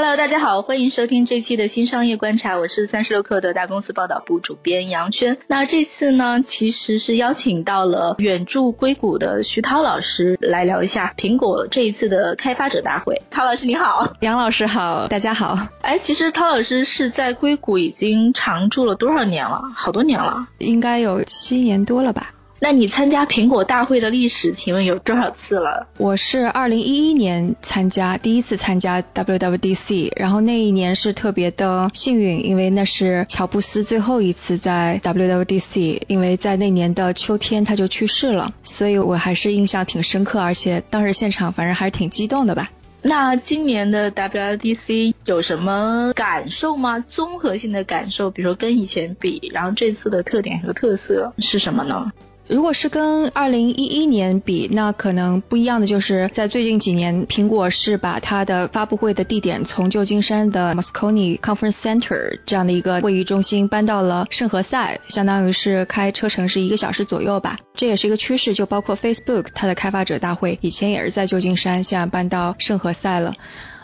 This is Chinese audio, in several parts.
Hello，大家好，欢迎收听这期的新商业观察，我是三十六氪的大公司报道部主编杨轩。那这次呢，其实是邀请到了远驻硅谷的徐涛老师来聊一下苹果这一次的开发者大会。涛老师你好，杨老师好，大家好。哎，其实涛老师是在硅谷已经常驻了多少年了？好多年了，应该有七年多了吧。那你参加苹果大会的历史，请问有多少次了？我是二零一一年参加，第一次参加 WWDC，然后那一年是特别的幸运，因为那是乔布斯最后一次在 WWDC，因为在那年的秋天他就去世了，所以我还是印象挺深刻，而且当时现场反正还是挺激动的吧。那今年的 WWDC 有什么感受吗？综合性的感受，比如说跟以前比，然后这次的特点和特色是什么呢？如果是跟二零一一年比，那可能不一样的就是在最近几年，苹果是把它的发布会的地点从旧金山的 Moscone Conference Center 这样的一个会议中心搬到了圣何塞，相当于是开车程是一个小时左右吧。这也是一个趋势，就包括 Facebook 它的开发者大会以前也是在旧金山，现在搬到圣何塞了。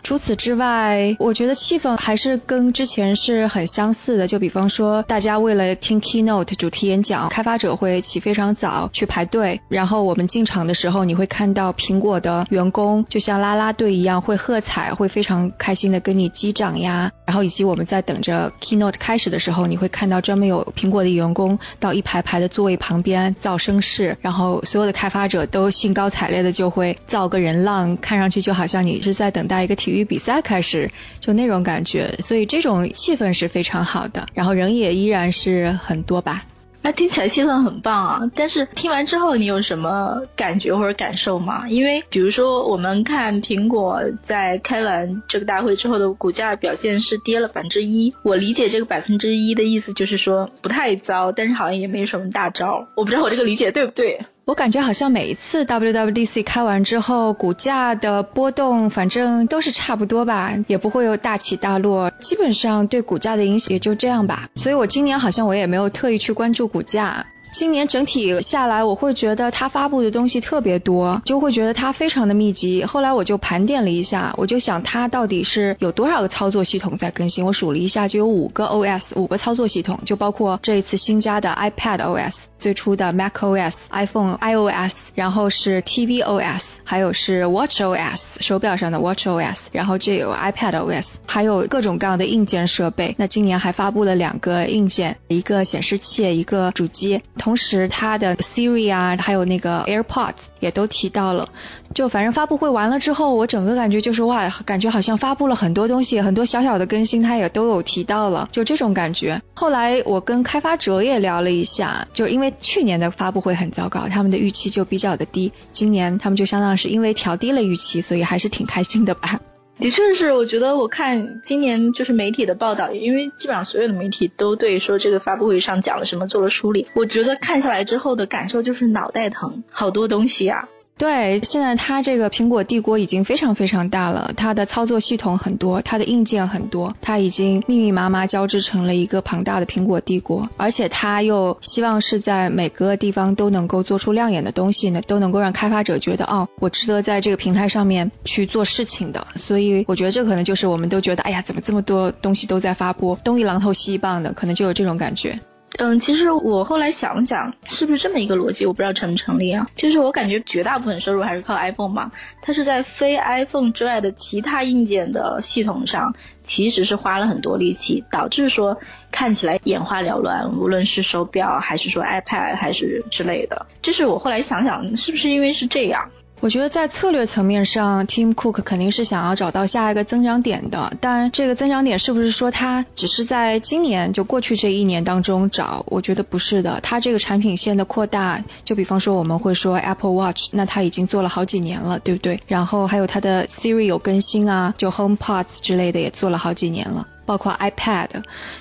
除此之外，我觉得气氛还是跟之前是很相似的。就比方说，大家为了听 keynote 主题演讲，开发者会起非常早去排队。然后我们进场的时候，你会看到苹果的员工就像啦啦队一样，会喝彩，会非常开心的跟你击掌呀。然后以及我们在等着 keynote 开始的时候，你会看到专门有苹果的员工到一排排的座位旁边造声势，然后所有的开发者都兴高采烈的就会造个人浪，看上去就好像你是在等待一个体育。于比赛开始就那种感觉，所以这种气氛是非常好的，然后人也依然是很多吧。那听起来气氛很棒啊！但是听完之后你有什么感觉或者感受吗？因为比如说我们看苹果在开完这个大会之后的股价表现是跌了百分之一，我理解这个百分之一的意思就是说不太糟，但是好像也没什么大招，我不知道我这个理解对不对。我感觉好像每一次 WWDC 开完之后，股价的波动反正都是差不多吧，也不会有大起大落，基本上对股价的影响也就这样吧。所以我今年好像我也没有特意去关注股价。今年整体下来，我会觉得它发布的东西特别多，就会觉得它非常的密集。后来我就盘点了一下，我就想它到底是有多少个操作系统在更新。我数了一下，就有五个 OS，五个操作系统，就包括这一次新加的 iPad OS，最初的 Mac OS，iPhone iOS，然后是 TV OS，还有是 Watch OS，手表上的 Watch OS，然后这有 iPad OS，还有各种各样的硬件设备。那今年还发布了两个硬件，一个显示器，一个主机。同时，它的 Siri 啊，还有那个 AirPods 也都提到了。就反正发布会完了之后，我整个感觉就是哇，感觉好像发布了很多东西，很多小小的更新，它也都有提到了，就这种感觉。后来我跟开发者也聊了一下，就因为去年的发布会很糟糕，他们的预期就比较的低。今年他们就相当是因为调低了预期，所以还是挺开心的吧。的确是，我觉得我看今年就是媒体的报道，因为基本上所有的媒体都对说这个发布会上讲了什么做了梳理。我觉得看下来之后的感受就是脑袋疼，好多东西呀。对，现在它这个苹果帝国已经非常非常大了，它的操作系统很多，它的硬件很多，它已经密密麻麻交织成了一个庞大的苹果帝国，而且它又希望是在每个地方都能够做出亮眼的东西呢，都能够让开发者觉得哦，我值得在这个平台上面去做事情的。所以我觉得这可能就是我们都觉得，哎呀，怎么这么多东西都在发布，东一榔头西一棒的，可能就有这种感觉。嗯，其实我后来想想，是不是这么一个逻辑？我不知道成不成立啊。就是我感觉绝大部分收入还是靠 iPhone 嘛，它是在非 iPhone 之外的其他硬件的系统上，其实是花了很多力气，导致说看起来眼花缭乱，无论是手表还是说 iPad 还是之类的。就是我后来想想，是不是因为是这样？我觉得在策略层面上，Tim Cook 肯定是想要找到下一个增长点的。但这个增长点是不是说他只是在今年就过去这一年当中找？我觉得不是的。他这个产品线的扩大，就比方说我们会说 Apple Watch，那他已经做了好几年了，对不对？然后还有他的 Siri 有更新啊，就 HomePods 之类的也做了好几年了。包括 iPad，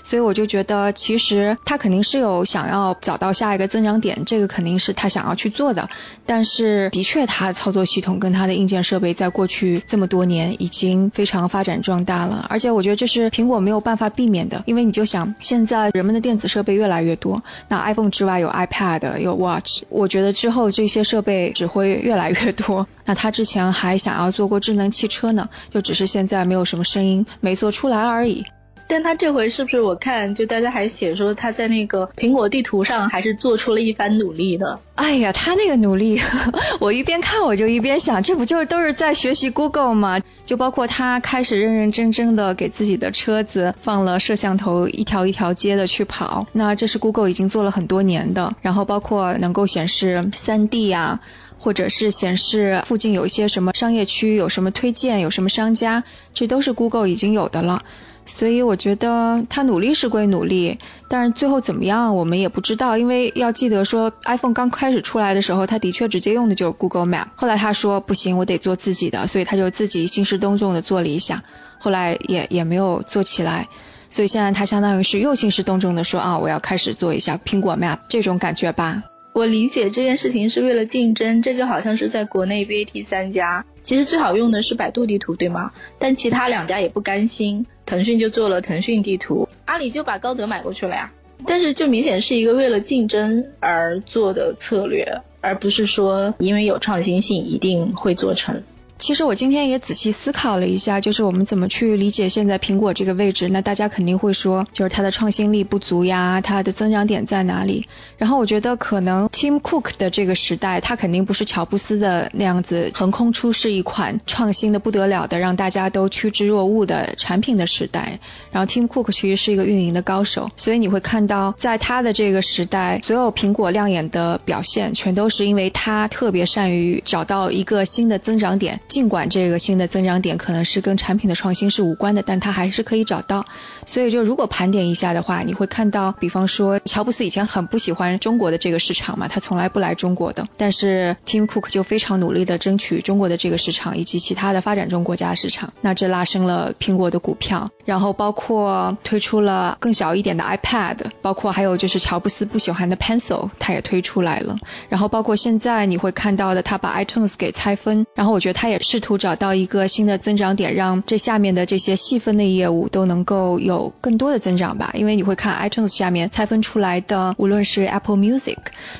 所以我就觉得其实他肯定是有想要找到下一个增长点，这个肯定是他想要去做的。但是的确，他操作系统跟他的硬件设备在过去这么多年已经非常发展壮大了，而且我觉得这是苹果没有办法避免的，因为你就想现在人们的电子设备越来越多，那 iPhone 之外有 iPad 有 Watch，我觉得之后这些设备只会越来越多。那他之前还想要做过智能汽车呢，就只是现在没有什么声音，没做出来而已。但他这回是不是我看就大家还写说他在那个苹果地图上还是做出了一番努力的？哎呀，他那个努力，我一边看我就一边想，这不就是都是在学习 Google 吗？就包括他开始认认真真的给自己的车子放了摄像头，一条一条街的去跑。那这是 Google 已经做了很多年的。然后包括能够显示 3D 啊。或者是显示附近有一些什么商业区，有什么推荐，有什么商家，这都是 Google 已经有的了。所以我觉得他努力是归努力，但是最后怎么样我们也不知道，因为要记得说 iPhone 刚开始出来的时候，他的确直接用的就是 Google Map。后来他说不行，我得做自己的，所以他就自己兴师动众的做了一下，后来也也没有做起来。所以现在他相当于是又兴师动众的说啊，我要开始做一下苹果 Map 这种感觉吧。我理解这件事情是为了竞争，这就好像是在国内 BAT 三家，其实最好用的是百度地图，对吗？但其他两家也不甘心，腾讯就做了腾讯地图，阿里就把高德买过去了呀。但是就明显是一个为了竞争而做的策略，而不是说因为有创新性一定会做成。其实我今天也仔细思考了一下，就是我们怎么去理解现在苹果这个位置。那大家肯定会说，就是它的创新力不足呀，它的增长点在哪里？然后我觉得可能 Tim Cook 的这个时代，它肯定不是乔布斯的那样子横空出世一款创新的不得了的，让大家都趋之若鹜的产品的时代。然后 Tim Cook 其实是一个运营的高手，所以你会看到在他的这个时代，所有苹果亮眼的表现，全都是因为他特别善于找到一个新的增长点。尽管这个新的增长点可能是跟产品的创新是无关的，但它还是可以找到。所以就如果盘点一下的话，你会看到，比方说乔布斯以前很不喜欢中国的这个市场嘛，他从来不来中国的。但是 Tim Cook 就非常努力的争取中国的这个市场以及其他的发展中国家市场，那这拉升了苹果的股票。然后包括推出了更小一点的 iPad，包括还有就是乔布斯不喜欢的 Pencil，他也推出来了。然后包括现在你会看到的，他把 iTunes 给拆分，然后我觉得他也。试图找到一个新的增长点，让这下面的这些细分的业务都能够有更多的增长吧。因为你会看 iTunes 下面拆分出来的，无论是 Apple Music，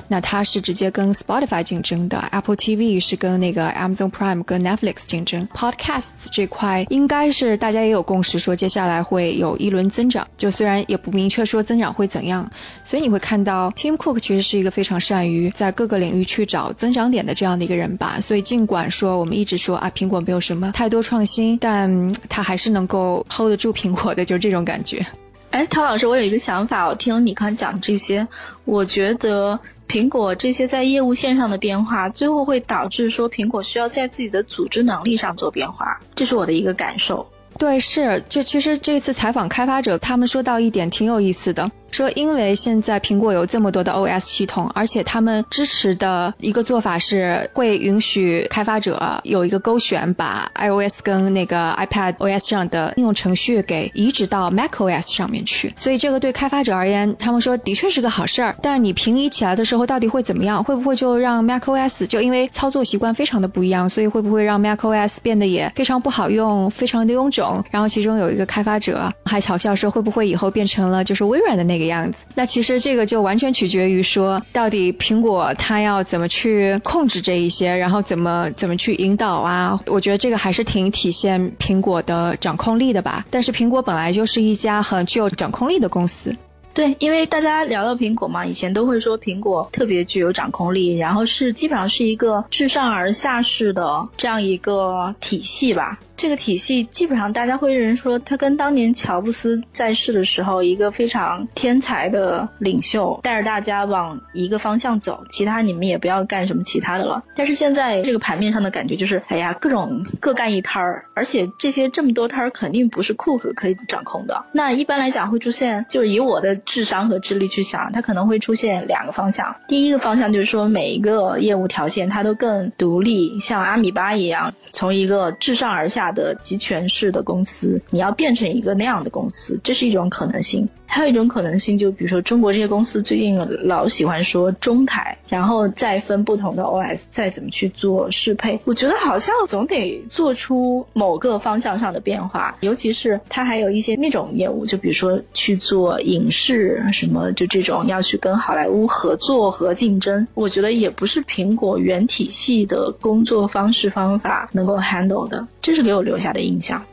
那它是直接跟 Spotify 竞争的；Apple TV 是跟那个 Amazon Prime 跟 Netflix 竞争。Podcasts 这块应该是大家也有共识，说接下来会有一轮增长。就虽然也不明确说增长会怎样，所以你会看到 Tim Cook 其实是一个非常善于在各个领域去找增长点的这样的一个人吧。所以尽管说我们一直说。啊，苹果没有什么太多创新，但它还是能够 hold 得住苹果的，就这种感觉。哎，陶老师，我有一个想法，我听你刚讲这些，我觉得苹果这些在业务线上的变化，最后会导致说苹果需要在自己的组织能力上做变化，这是我的一个感受。对，是，就其实这次采访开发者，他们说到一点挺有意思的。说，因为现在苹果有这么多的 OS 系统，而且他们支持的一个做法是会允许开发者有一个勾选，把 iOS 跟那个 iPad OS 上的应用程序给移植到 macOS 上面去。所以这个对开发者而言，他们说的确是个好事儿。但你平移起来的时候，到底会怎么样？会不会就让 macOS 就因为操作习惯非常的不一样，所以会不会让 macOS 变得也非常不好用，非常的臃肿？然后其中有一个开发者还嘲笑说，会不会以后变成了就是微软的那个？样子，那其实这个就完全取决于说，到底苹果它要怎么去控制这一些，然后怎么怎么去引导啊？我觉得这个还是挺体现苹果的掌控力的吧。但是苹果本来就是一家很具有掌控力的公司。对，因为大家聊到苹果嘛，以前都会说苹果特别具有掌控力，然后是基本上是一个自上而下式的这样一个体系吧。这个体系基本上大家会认为说，他跟当年乔布斯在世的时候，一个非常天才的领袖，带着大家往一个方向走，其他你们也不要干什么其他的了。但是现在这个盘面上的感觉就是，哎呀，各种各干一摊儿，而且这些这么多摊儿肯定不是库克可以掌控的。那一般来讲会出现，就是以我的智商和智力去想，它可能会出现两个方向。第一个方向就是说，每一个业务条线它都更独立，像阿米巴一样，从一个自上而下的集权式的公司，你要变成一个那样的公司，这是一种可能性。还有一种可能性，就比如说中国这些公司最近老喜欢说中台，然后再分不同的 OS，再怎么去做适配。我觉得好像总得做出某个方向上的变化，尤其是它还有一些那种业务，就比如说去做影视是什么，就这种要去跟好莱坞合作和竞争，我觉得也不是苹果原体系的工作方式方法能够 handle 的，这是给我留下的印象。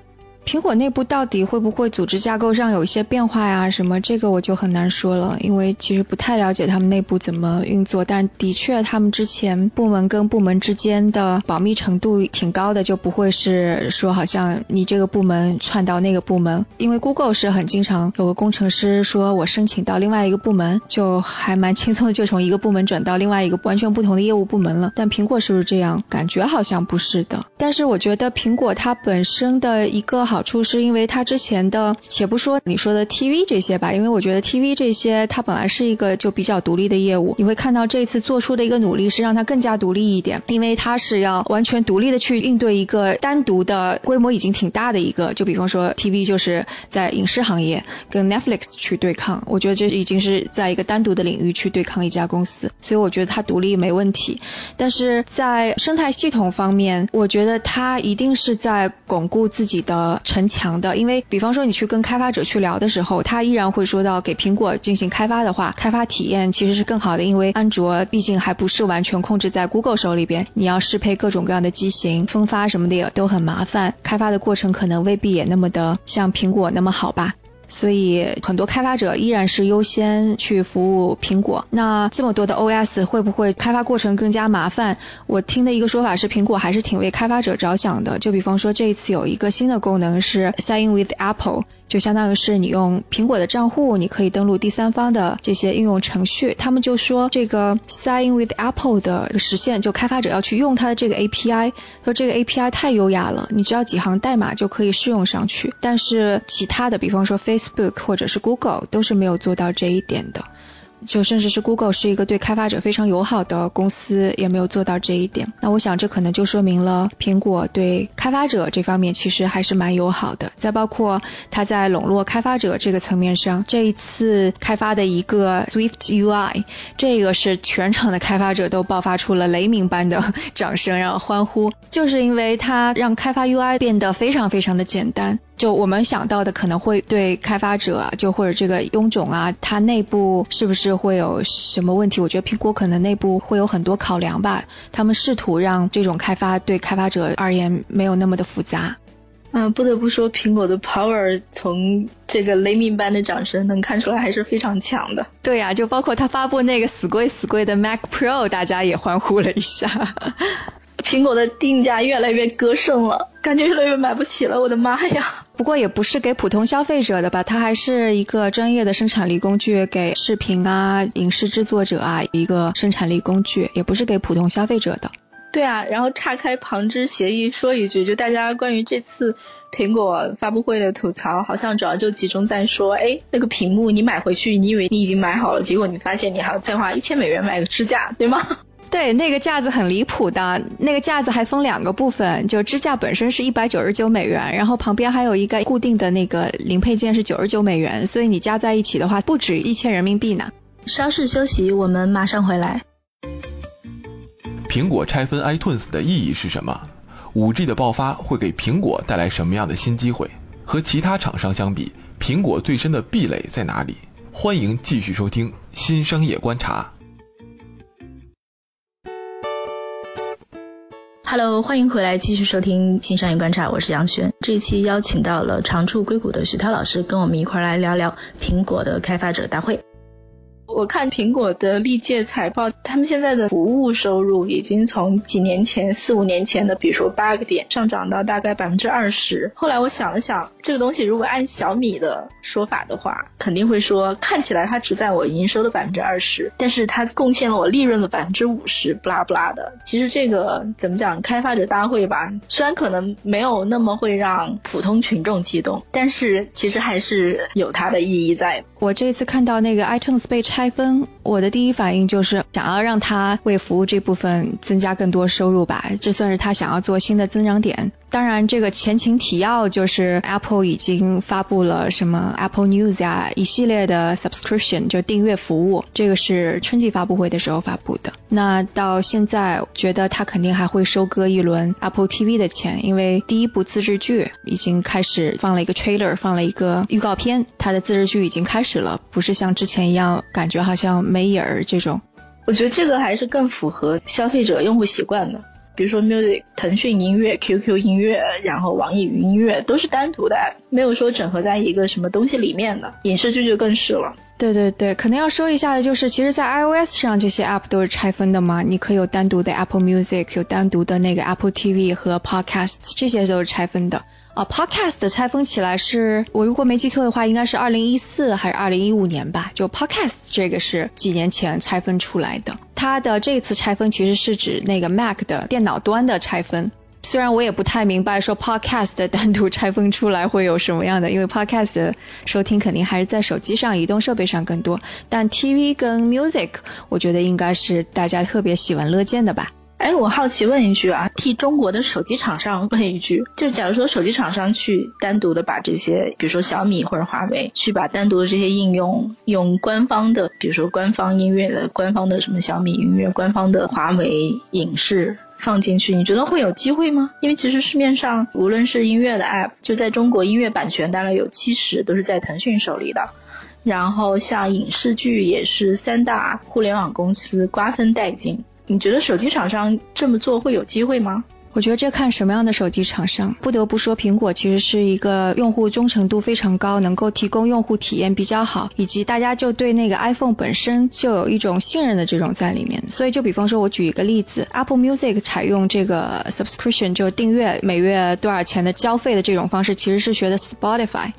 苹果内部到底会不会组织架构上有一些变化呀？什么这个我就很难说了，因为其实不太了解他们内部怎么运作。但的确，他们之前部门跟部门之间的保密程度挺高的，就不会是说好像你这个部门串到那个部门。因为 Google 是很经常有个工程师说我申请到另外一个部门，就还蛮轻松的就从一个部门转到另外一个完全不同的业务部门了。但苹果是不是这样？感觉好像不是的。但是我觉得苹果它本身的一个好处是因为它之前的，且不说你说的 TV 这些吧，因为我觉得 TV 这些它本来是一个就比较独立的业务，你会看到这次做出的一个努力是让它更加独立一点，因为它是要完全独立的去应对一个单独的规模已经挺大的一个，就比方说 TV 就是在影视行业跟 Netflix 去对抗，我觉得这已经是在一个单独的领域去对抗一家公司，所以我觉得它独立没问题，但是在生态系统方面，我觉得它一定是在巩固自己的城墙。的，因为比方说你去跟开发者去聊的时候，他依然会说到给苹果进行开发的话，开发体验其实是更好的，因为安卓毕竟还不是完全控制在 Google 手里边，你要适配各种各样的机型，分发什么的也都很麻烦，开发的过程可能未必也那么的像苹果那么好吧。所以很多开发者依然是优先去服务苹果。那这么多的 OS 会不会开发过程更加麻烦？我听的一个说法是，苹果还是挺为开发者着想的。就比方说这一次有一个新的功能是 Sign with Apple。就相当于是你用苹果的账户，你可以登录第三方的这些应用程序。他们就说这个 Sign with Apple 的实现，就开发者要去用它的这个 API，说这个 API 太优雅了，你只要几行代码就可以适用上去。但是其他的，比方说 Face Facebook 或者是 Google 都是没有做到这一点的。就甚至是 Google 是一个对开发者非常友好的公司，也没有做到这一点。那我想这可能就说明了苹果对开发者这方面其实还是蛮友好的。再包括它在笼络开发者这个层面上，这一次开发的一个 Swift UI，这个是全场的开发者都爆发出了雷鸣般的 掌声，然后欢呼，就是因为它让开发 UI 变得非常非常的简单。就我们想到的可能会对开发者，就或者这个臃肿啊，它内部是不是会有什么问题？我觉得苹果可能内部会有很多考量吧。他们试图让这种开发对开发者而言没有那么的复杂。嗯，不得不说，苹果的 power 从这个雷鸣般的掌声能看出来还是非常强的。对呀，就包括他发布那个死贵死贵的 Mac Pro，大家也欢呼了一下。苹果的定价越来越割剩了，感觉越来越买不起了，我的妈呀！不过也不是给普通消费者的吧，它还是一个专业的生产力工具，给视频啊、影视制作者啊一个生产力工具，也不是给普通消费者的。对啊，然后岔开旁支协议说一句，就大家关于这次苹果发布会的吐槽，好像主要就集中在说，哎，那个屏幕你买回去，你以为你已经买好了，结果你发现你还要再花一千美元买个支架，对吗？对，那个架子很离谱的，那个架子还分两个部分，就支架本身是一百九十九美元，然后旁边还有一个固定的那个零配件是九十九美元，所以你加在一起的话不止一千人民币呢。稍事休息，我们马上回来。苹果拆分 iTunes 的意义是什么？5G 的爆发会给苹果带来什么样的新机会？和其他厂商相比，苹果最深的壁垒在哪里？欢迎继续收听新商业观察。Hello，欢迎回来继续收听新商业观察，我是杨轩。这一期邀请到了常驻硅谷的徐涛老师，跟我们一块儿来聊聊苹果的开发者大会。我看苹果的历届财报，他们现在的服务收入已经从几年前、四五年前的，比如说八个点，上涨到大概百分之二十。后来我想了想，这个东西如果按小米的说法的话，肯定会说，看起来它只在我营收的百分之二十，但是它贡献了我利润的百分之五十，不拉不拉的。其实这个怎么讲，开发者大会吧，虽然可能没有那么会让普通群众激动，但是其实还是有它的意义在。我这次看到那个 iTunes 被拆分，我的第一反应就是想要让它为服务这部分增加更多收入吧，这算是他想要做新的增长点。当然，这个前情提要就是 Apple 已经发布了什么 Apple News 呀，一系列的 subscription 就订阅服务，这个是春季发布会的时候发布的。那到现在，觉得他肯定还会收割一轮 Apple TV 的钱，因为第一部自制剧已经开始放了一个 trailer，放了一个预告片，它的自制剧已经开始了，不是像之前一样感觉好像没影儿这种。我觉得这个还是更符合消费者用户习惯的。比如说 Music、腾讯音乐、QQ 音乐，然后网易云音乐都是单独的，没有说整合在一个什么东西里面的。影视剧就更是了。对对对，可能要说一下的就是，其实，在 iOS 上这些 App 都是拆分的嘛，你可以有单独的 Apple Music，有单独的那个 Apple TV 和 Podcast，这些都是拆分的。啊，Podcast 拆分起来是我如果没记错的话，应该是二零一四还是二零一五年吧？就 Podcast 这个是几年前拆分出来的。它的这次拆分其实是指那个 Mac 的电脑端的拆分。虽然我也不太明白说 Podcast 单独拆分出来会有什么样的，因为 Podcast 收听肯定还是在手机上、移动设备上更多。但 TV 跟 Music，我觉得应该是大家特别喜闻乐见的吧。哎，我好奇问一句啊，替中国的手机厂商问一句，就假如说手机厂商去单独的把这些，比如说小米或者华为，去把单独的这些应用用官方的，比如说官方音乐的、官方的什么小米音乐、官方的华为影视放进去，你觉得会有机会吗？因为其实市面上无论是音乐的 App，就在中国音乐版权大概有七十都是在腾讯手里的，然后像影视剧也是三大互联网公司瓜分殆尽。你觉得手机厂商这么做会有机会吗？我觉得这看什么样的手机厂商。不得不说，苹果其实是一个用户忠诚度非常高，能够提供用户体验比较好，以及大家就对那个 iPhone 本身就有一种信任的这种在里面。所以就比方说，我举一个例子，Apple Music 采用这个 subscription 就订阅每月多少钱的交费的这种方式，其实是学的 Spotify。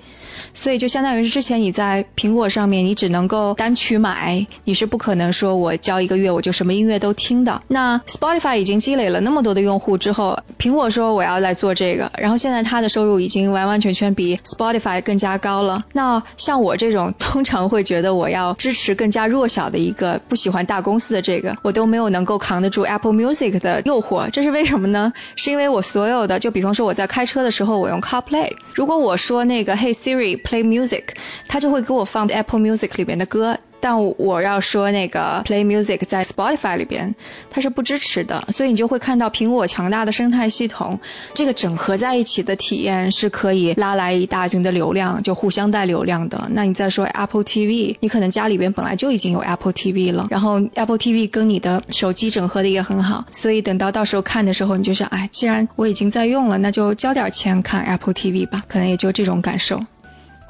所以就相当于是之前你在苹果上面，你只能够单曲买，你是不可能说我交一个月我就什么音乐都听的。那 Spotify 已经积累了那么多的用户之后，苹果说我要来做这个，然后现在它的收入已经完完全全比 Spotify 更加高了。那像我这种通常会觉得我要支持更加弱小的一个不喜欢大公司的这个，我都没有能够扛得住 Apple Music 的诱惑。这是为什么呢？是因为我所有的，就比方说我在开车的时候我用 CarPlay，如果我说那个 Hey Siri。Play music，它就会给我放 Apple Music 里边的歌。但我要说那个 Play Music 在 Spotify 里边，它是不支持的。所以你就会看到苹果强大的生态系统，这个整合在一起的体验是可以拉来一大群的流量，就互相带流量的。那你再说 Apple TV，你可能家里边本来就已经有 Apple TV 了，然后 Apple TV 跟你的手机整合的也很好，所以等到到时候看的时候，你就想，哎，既然我已经在用了，那就交点钱看 Apple TV 吧，可能也就这种感受。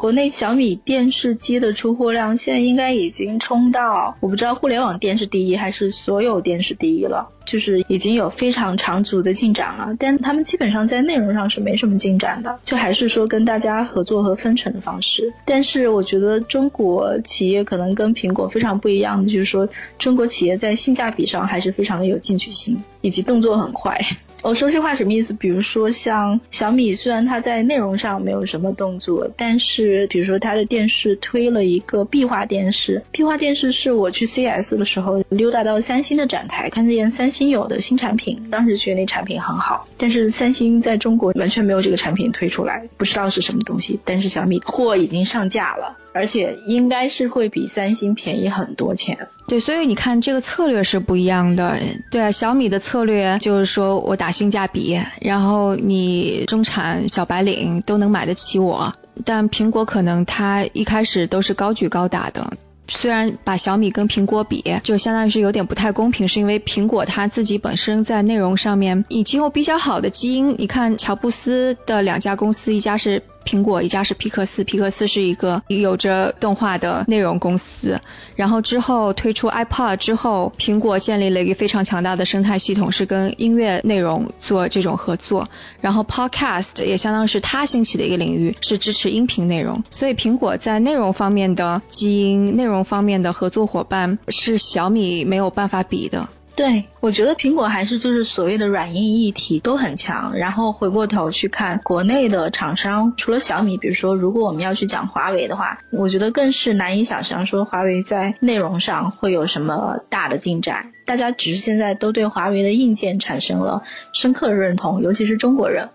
国内小米电视机的出货量现在应该已经冲到，我不知道互联网电视第一还是所有电视第一了，就是已经有非常长足的进展了。但他们基本上在内容上是没什么进展的，就还是说跟大家合作和分成的方式。但是我觉得中国企业可能跟苹果非常不一样的，就是说中国企业在性价比上还是非常的有进取心，以及动作很快。我说这话什么意思？比如说像小米，虽然它在内容上没有什么动作，但是比如说它的电视推了一个壁画电视。壁画电视是我去 CS 的时候溜达到三星的展台，看见三星有的新产品，当时觉得那产品很好。但是三星在中国完全没有这个产品推出来，不知道是什么东西。但是小米货已经上架了，而且应该是会比三星便宜很多钱。对，所以你看这个策略是不一样的。对啊，小米的策略就是说我打性价比，然后你中产小白领都能买得起我。但苹果可能它一开始都是高举高打的。虽然把小米跟苹果比，就相当于是有点不太公平，是因为苹果它自己本身在内容上面已经有比较好的基因。你看乔布斯的两家公司，一家是苹果，一家是皮克斯，皮克斯是一个有着动画的内容公司。然后之后推出 iPod 之后，苹果建立了一个非常强大的生态系统，是跟音乐内容做这种合作。然后 Podcast 也相当是它兴起的一个领域，是支持音频内容。所以苹果在内容方面的基因、内容方面的合作伙伴是小米没有办法比的。对，我觉得苹果还是就是所谓的软硬一体都很强。然后回过头去看国内的厂商，除了小米，比如说如果我们要去讲华为的话，我觉得更是难以想象说华为在内容上会有什么大的进展。大家只是现在都对华为的硬件产生了深刻的认同，尤其是中国人。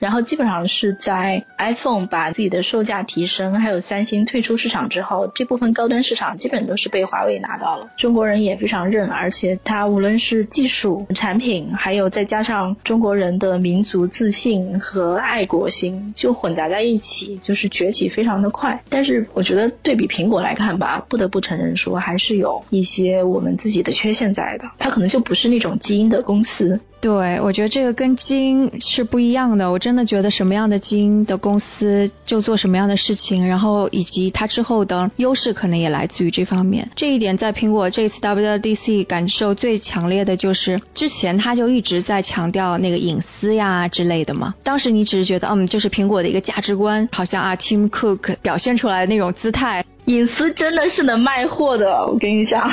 然后基本上是在 iPhone 把自己的售价提升，还有三星退出市场之后，这部分高端市场基本都是被华为拿到了。中国人也非常认，而且它无论是技术、产品，还有再加上中国人的民族自信和爱国心，就混杂在一起，就是崛起非常的快。但是我觉得对比苹果来看吧，不得不承认说还是有一些我们自己的缺陷在的。它可能就不是那种基因的公司。对，我觉得这个跟基因是不一样的。我真的觉得什么样的基因的公司就做什么样的事情，然后以及它之后的优势可能也来自于这方面。这一点在苹果这次 WDC 感受最强烈的就是，之前他就一直在强调那个隐私呀之类的嘛。当时你只是觉得，嗯，就是苹果的一个价值观，好像啊，Tim Cook 表现出来的那种姿态，隐私真的是能卖货的，我跟你讲。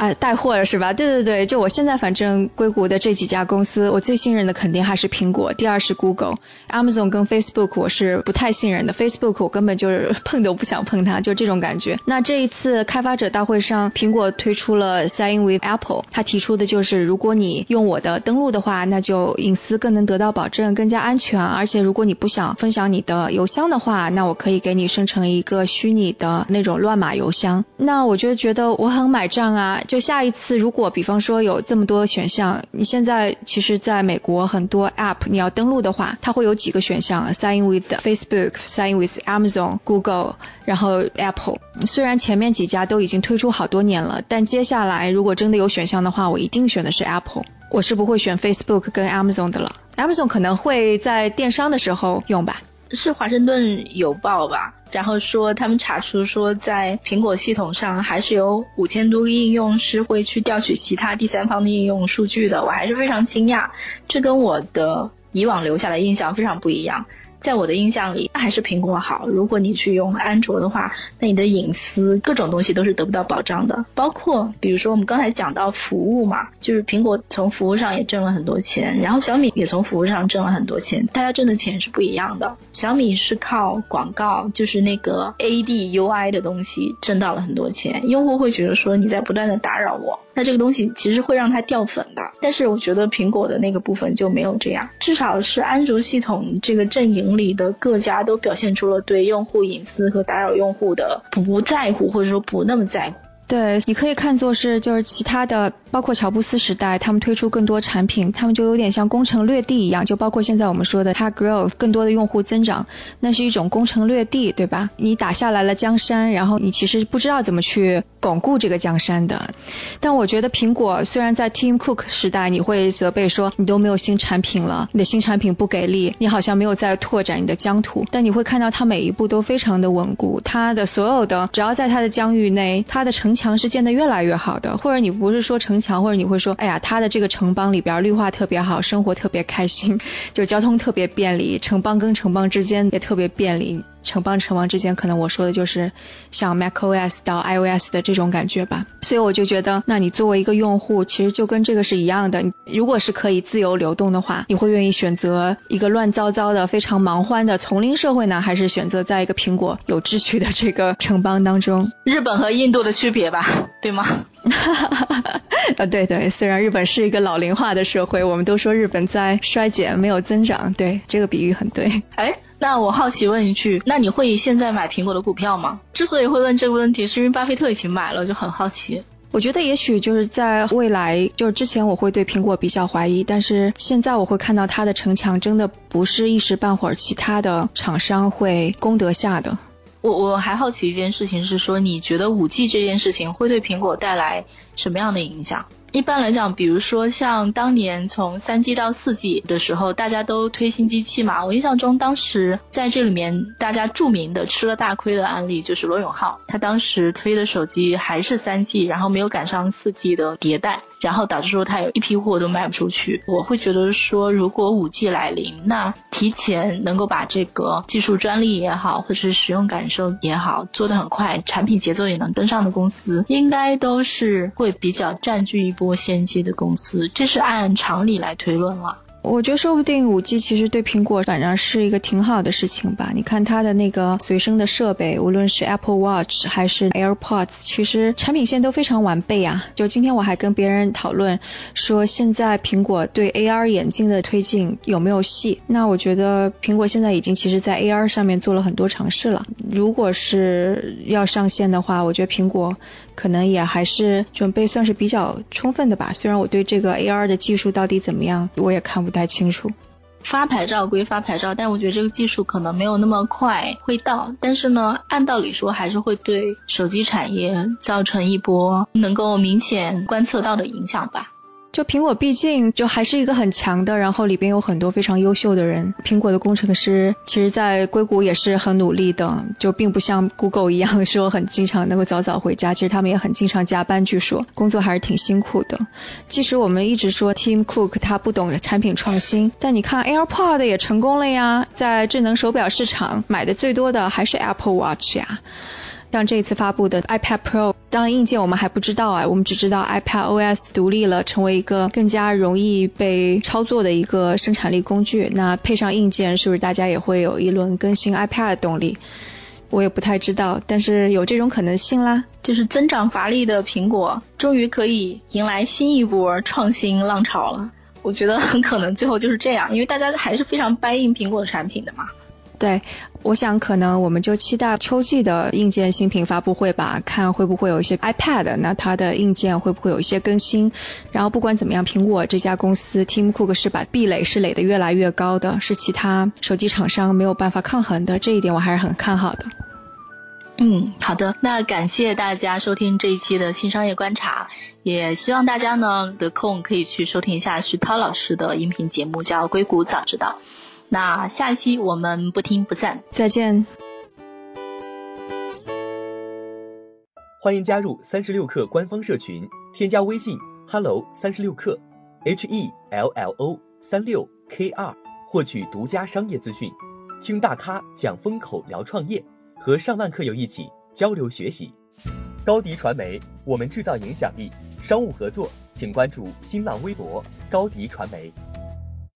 啊，带货了是吧？对对对，就我现在反正硅谷的这几家公司，我最信任的肯定还是苹果，第二是 Google，Amazon 跟 Facebook 我是不太信任的，Facebook 我根本就是碰都不想碰它，就这种感觉。那这一次开发者大会上，苹果推出了 Sign with Apple，它提出的就是如果你用我的登录的话，那就隐私更能得到保证，更加安全。而且如果你不想分享你的邮箱的话，那我可以给你生成一个虚拟的那种乱码邮箱。那我就觉得我很买账啊。就下一次，如果比方说有这么多选项，你现在其实在美国很多 App 你要登录的话，它会有几个选项：Sign with Facebook，Sign with Amazon，Google，然后 Apple。虽然前面几家都已经推出好多年了，但接下来如果真的有选项的话，我一定选的是 Apple。我是不会选 Facebook 跟 Amazon 的了。Amazon 可能会在电商的时候用吧。是华盛顿邮报吧？然后说他们查出说，在苹果系统上还是有五千多个应用是会去调取其他第三方的应用数据的，我还是非常惊讶，这跟我的以往留下的印象非常不一样。在我的印象里，那还是苹果好。如果你去用安卓的话，那你的隐私各种东西都是得不到保障的。包括比如说我们刚才讲到服务嘛，就是苹果从服务上也挣了很多钱，然后小米也从服务上挣了很多钱，大家挣的钱是不一样的。小米是靠广告，就是那个 A D U I 的东西挣到了很多钱，用户会觉得说你在不断的打扰我。那这个东西其实会让它掉粉的，但是我觉得苹果的那个部分就没有这样，至少是安卓系统这个阵营里的各家都表现出了对用户隐私和打扰用户的不在乎，或者说不那么在乎。对，你可以看作是就是其他的，包括乔布斯时代，他们推出更多产品，他们就有点像攻城略地一样，就包括现在我们说的它 grow 更多的用户增长，那是一种攻城略地，对吧？你打下来了江山，然后你其实不知道怎么去巩固这个江山的。但我觉得苹果虽然在 Tim Cook 时代，你会责备说你都没有新产品了，你的新产品不给力，你好像没有在拓展你的疆土，但你会看到它每一步都非常的稳固，它的所有的只要在它的疆域内，它的城。墙是建得越来越好的，或者你不是说城墙，或者你会说，哎呀，他的这个城邦里边绿化特别好，生活特别开心，就交通特别便利，城邦跟城邦之间也特别便利。城邦城王之间，可能我说的就是像 macOS 到 iOS 的这种感觉吧。所以我就觉得，那你作为一个用户，其实就跟这个是一样的。如果是可以自由流动的话，你会愿意选择一个乱糟糟的、非常忙欢的丛林社会呢，还是选择在一个苹果有秩序的这个城邦当中？日本和印度的区别吧，对吗？哈哈哈哈哈。呃，对对，虽然日本是一个老龄化的社会，我们都说日本在衰减，没有增长。对，这个比喻很对。哎。那我好奇问一句，那你会现在买苹果的股票吗？之所以会问这个问题，是因为巴菲特已经买了，就很好奇。我觉得也许就是在未来，就是之前我会对苹果比较怀疑，但是现在我会看到它的城墙真的不是一时半会儿其他的厂商会攻得下的。我我还好奇一件事情是说，你觉得五 G 这件事情会对苹果带来什么样的影响？一般来讲，比如说像当年从三 G 到四 G 的时候，大家都推新机器嘛。我印象中，当时在这里面大家著名的吃了大亏的案例就是罗永浩，他当时推的手机还是三 G，然后没有赶上四 G 的迭代。然后导致说他有一批货都卖不出去。我会觉得说，如果五 G 来临，那提前能够把这个技术专利也好，或者是使用感受也好，做得很快，产品节奏也能跟上的公司，应该都是会比较占据一波先机的公司。这是按常理来推论了。我觉得说不定五 G 其实对苹果反正是一个挺好的事情吧。你看它的那个随身的设备，无论是 Apple Watch 还是 AirPods，其实产品线都非常完备啊。就今天我还跟别人讨论说，现在苹果对 AR 眼镜的推进有没有戏？那我觉得苹果现在已经其实在 AR 上面做了很多尝试了。如果是要上线的话，我觉得苹果可能也还是准备算是比较充分的吧。虽然我对这个 AR 的技术到底怎么样，我也看不。太清楚，发牌照归发牌照，但我觉得这个技术可能没有那么快会到。但是呢，按道理说还是会对手机产业造成一波能够明显观测到的影响吧。就苹果毕竟就还是一个很强的，然后里边有很多非常优秀的人。苹果的工程师其实，在硅谷也是很努力的，就并不像 Google 一样说很经常能够早早回家。其实他们也很经常加班，据说工作还是挺辛苦的。即使我们一直说 Tim Cook 他不懂产品创新，但你看 AirPod 也成功了呀，在智能手表市场买的最多的还是 Apple Watch 呀。像这次发布的 iPad Pro，当然硬件我们还不知道啊，我们只知道 iPad OS 独立了，成为一个更加容易被操作的一个生产力工具。那配上硬件，是不是大家也会有一轮更新 iPad 的动力？我也不太知道，但是有这种可能性啦。就是增长乏力的苹果，终于可以迎来新一波创新浪潮了。我觉得很可能最后就是这样，因为大家还是非常掰硬苹果产品的嘛。对，我想可能我们就期待秋季的硬件新品发布会吧，看会不会有一些 iPad，那它的硬件会不会有一些更新？然后不管怎么样，苹果这家公司 Tim Cook 是把壁垒是垒得越来越高的，是其他手机厂商没有办法抗衡的，这一点我还是很看好的。嗯，好的，那感谢大家收听这一期的新商业观察，也希望大家呢得空可以去收听一下徐涛老师的音频节目，叫《硅谷早知道》。那下一期我们不听不散，再见。欢迎加入三十六课官方社群，添加微信 hello 三十六课 h e l l o 三六 k 二，获取独家商业资讯，听大咖讲风口，聊创业，和上万课友一起交流学习。高迪传媒，我们制造影响力。商务合作，请关注新浪微博高迪传媒。